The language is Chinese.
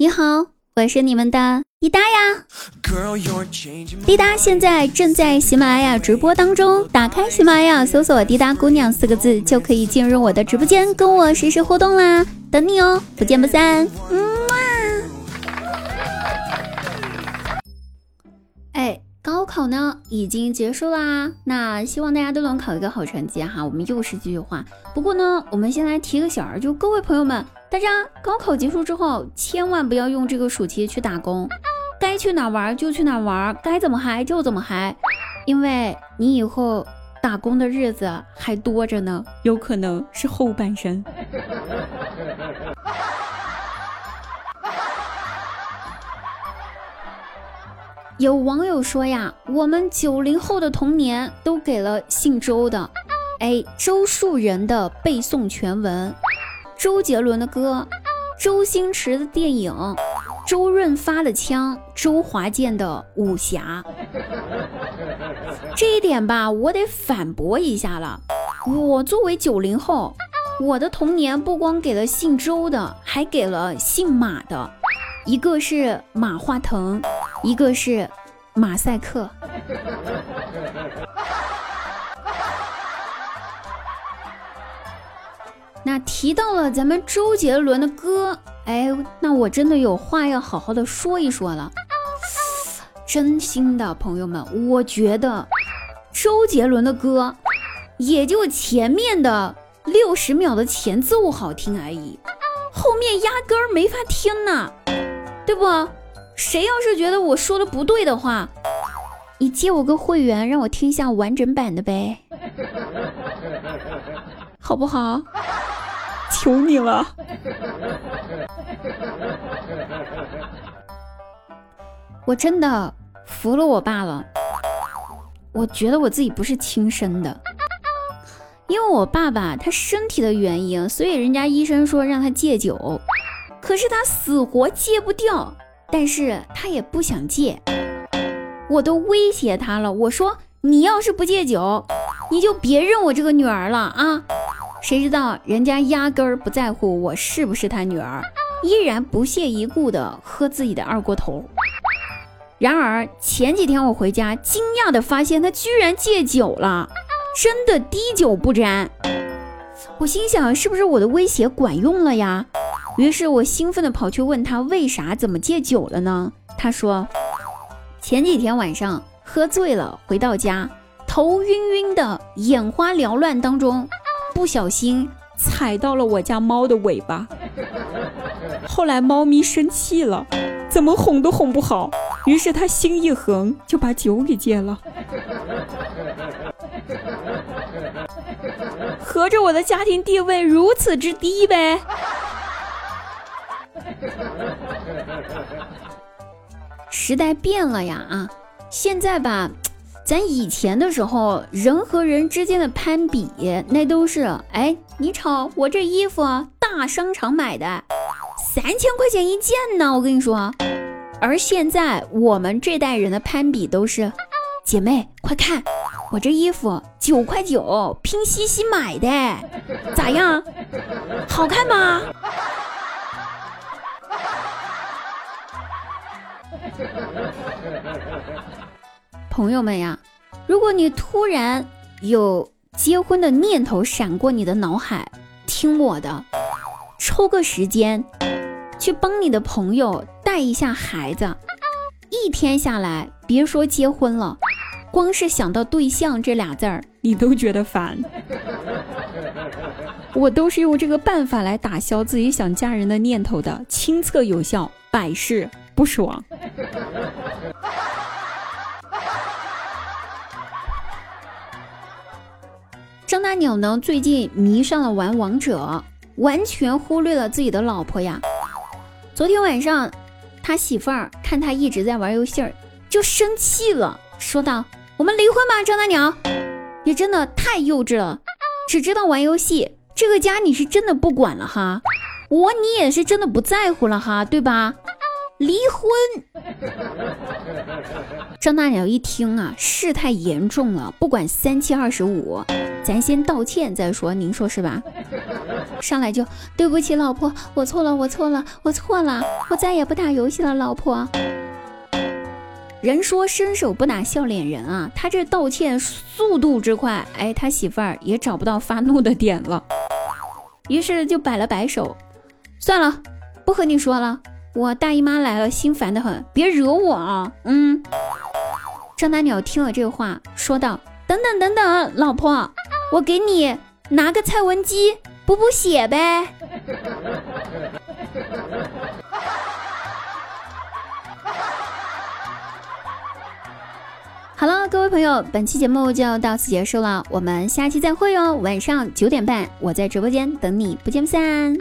你好，我是你们的滴答呀。滴答现在正在喜马拉雅直播当中，打开喜马拉雅搜索“滴答姑娘”四个字，就可以进入我的直播间，跟我实时互动啦，等你哦，不见不散。嗯考呢已经结束啦，那希望大家都能考一个好成绩哈。我们又是这句话，不过呢，我们先来提个醒儿，就各位朋友们。大家高考结束之后，千万不要用这个暑期去打工，该去哪玩就去哪玩，该怎么嗨就怎么嗨，因为你以后打工的日子还多着呢，有可能是后半生。有网友说呀，我们九零后的童年都给了姓周的，哎，周树人的背诵全文。周杰伦的歌，周星驰的电影，周润发的枪，周华健的武侠。这一点吧，我得反驳一下了。我作为九零后，我的童年不光给了姓周的，还给了姓马的，一个是马化腾，一个是马赛克。那提到了咱们周杰伦的歌，哎，那我真的有话要好好的说一说了。真心的朋友们，我觉得周杰伦的歌也就前面的六十秒的前奏好听而已，后面压根儿没法听呢，对不？谁要是觉得我说的不对的话，你借我个会员，让我听一下完整版的呗，好不好？求你了！我真的服了我爸了。我觉得我自己不是亲生的，因为我爸爸他身体的原因，所以人家医生说让他戒酒，可是他死活戒不掉，但是他也不想戒。我都威胁他了，我说你要是不戒酒，你就别认我这个女儿了啊！谁知道人家压根儿不在乎我是不是他女儿，依然不屑一顾的喝自己的二锅头。然而前几天我回家，惊讶的发现他居然戒酒了，真的滴酒不沾。我心想是不是我的威胁管用了呀？于是我兴奋的跑去问他为啥怎么戒酒了呢？他说前几天晚上喝醉了，回到家头晕晕的，眼花缭乱当中。不小心踩到了我家猫的尾巴，后来猫咪生气了，怎么哄都哄不好，于是他心一横就把酒给戒了。合着我的家庭地位如此之低呗？时代变了呀啊！现在吧。咱以前的时候，人和人之间的攀比，那都是哎，你瞅我这衣服，大商场买的，三千块钱一件呢，我跟你说。而现在我们这代人的攀比都是，姐妹快看，我这衣服九块九，拼夕夕买的，咋样？好看吗？朋友们呀，如果你突然有结婚的念头闪过你的脑海，听我的，抽个时间去帮你的朋友带一下孩子，一天下来，别说结婚了，光是想到对象这俩字儿，你都觉得烦。我都是用这个办法来打消自己想嫁人的念头的，亲测有效，百试不爽。张大鸟呢？最近迷上了玩王者，完全忽略了自己的老婆呀。昨天晚上，他媳妇儿看他一直在玩游戏儿，就生气了，说道：“我们离婚吧，张大鸟，你真的太幼稚了，只知道玩游戏，这个家你是真的不管了哈，我你也是真的不在乎了哈，对吧？离婚。”张大鸟一听啊，事态严重了，不管三七二十五，咱先道歉再说，您说是吧？上来就对不起老婆，我错了，我错了，我错了，我再也不打游戏了，老婆。人说伸手不打笑脸人啊，他这道歉速度之快，哎，他媳妇儿也找不到发怒的点了，于是就摆了摆手，算了，不和你说了，我大姨妈来了，心烦的很，别惹我啊。嗯，张大鸟听了这话，说道：“等等等等，老婆，我给你拿个蔡文姬补补血呗。”好了，各位朋友，本期节目就到此结束了，我们下期再会哦。晚上九点半，我在直播间等你，不见不散。